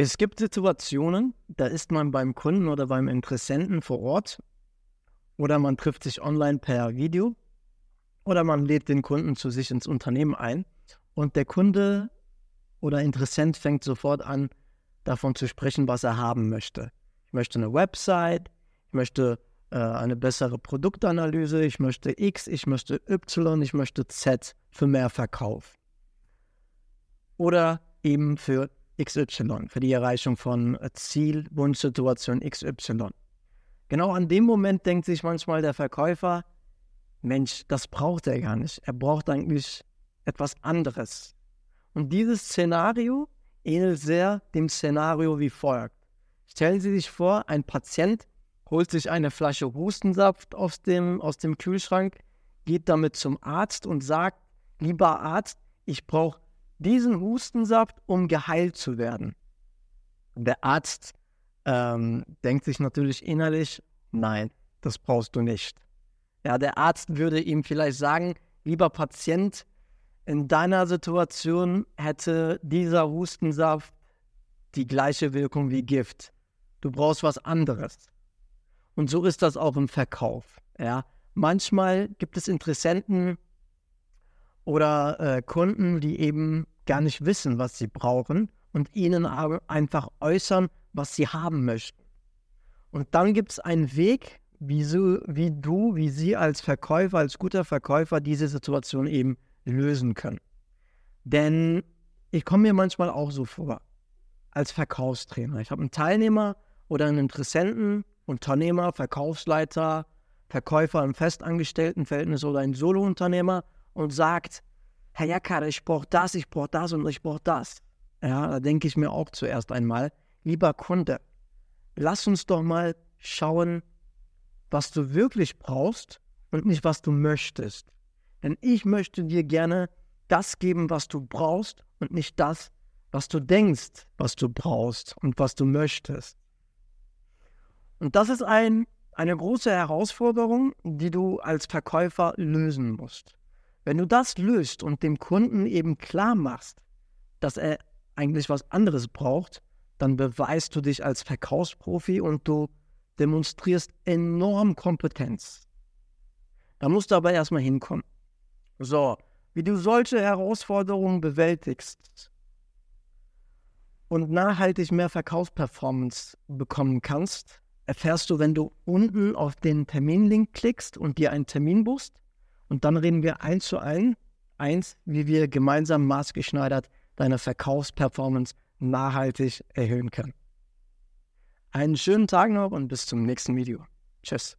Es gibt Situationen, da ist man beim Kunden oder beim Interessenten vor Ort oder man trifft sich online per Video oder man lädt den Kunden zu sich ins Unternehmen ein und der Kunde oder Interessent fängt sofort an, davon zu sprechen, was er haben möchte. Ich möchte eine Website, ich möchte äh, eine bessere Produktanalyse, ich möchte X, ich möchte Y, ich möchte Z für mehr Verkauf. Oder eben für XY, für die Erreichung von äh, Ziel, Wunschsituation XY. Genau an dem Moment denkt sich manchmal der Verkäufer, Mensch, das braucht er gar nicht. Er braucht eigentlich etwas anderes. Und dieses Szenario ähnelt sehr dem Szenario wie folgt. Stellen Sie sich vor, ein Patient holt sich eine Flasche Hustensaft aus dem, aus dem Kühlschrank, geht damit zum Arzt und sagt, lieber Arzt, ich brauche diesen Hustensaft, um geheilt zu werden. Der Arzt ähm, denkt sich natürlich innerlich, nein, das brauchst du nicht. Ja, der Arzt würde ihm vielleicht sagen, lieber Patient, in deiner Situation hätte dieser Hustensaft die gleiche Wirkung wie Gift. Du brauchst was anderes. Und so ist das auch im Verkauf. Ja. Manchmal gibt es Interessenten, oder äh, Kunden, die eben gar nicht wissen, was sie brauchen und ihnen einfach äußern, was sie haben möchten. Und dann gibt es einen Weg, wie, so, wie du, wie sie als Verkäufer, als guter Verkäufer diese Situation eben lösen können. Denn ich komme mir manchmal auch so vor, als Verkaufstrainer. Ich habe einen Teilnehmer oder einen Interessenten, Unternehmer, Verkaufsleiter, Verkäufer im Festangestelltenverhältnis oder ein Solounternehmer und sagt, Herr Jackar, ich brauche das, ich brauche das und ich brauche das. Ja, da denke ich mir auch zuerst einmal, lieber Kunde, lass uns doch mal schauen, was du wirklich brauchst und nicht, was du möchtest. Denn ich möchte dir gerne das geben, was du brauchst und nicht das, was du denkst, was du brauchst und was du möchtest. Und das ist ein, eine große Herausforderung, die du als Verkäufer lösen musst. Wenn du das löst und dem Kunden eben klar machst, dass er eigentlich was anderes braucht, dann beweist du dich als Verkaufsprofi und du demonstrierst enorm Kompetenz. Da musst du aber erstmal hinkommen. So, wie du solche Herausforderungen bewältigst und nachhaltig mehr Verkaufsperformance bekommen kannst, erfährst du, wenn du unten auf den Terminlink klickst und dir einen Termin buchst und dann reden wir eins zu ein, eins, wie wir gemeinsam maßgeschneidert deine Verkaufsperformance nachhaltig erhöhen können. Einen schönen Tag noch und bis zum nächsten Video. Tschüss.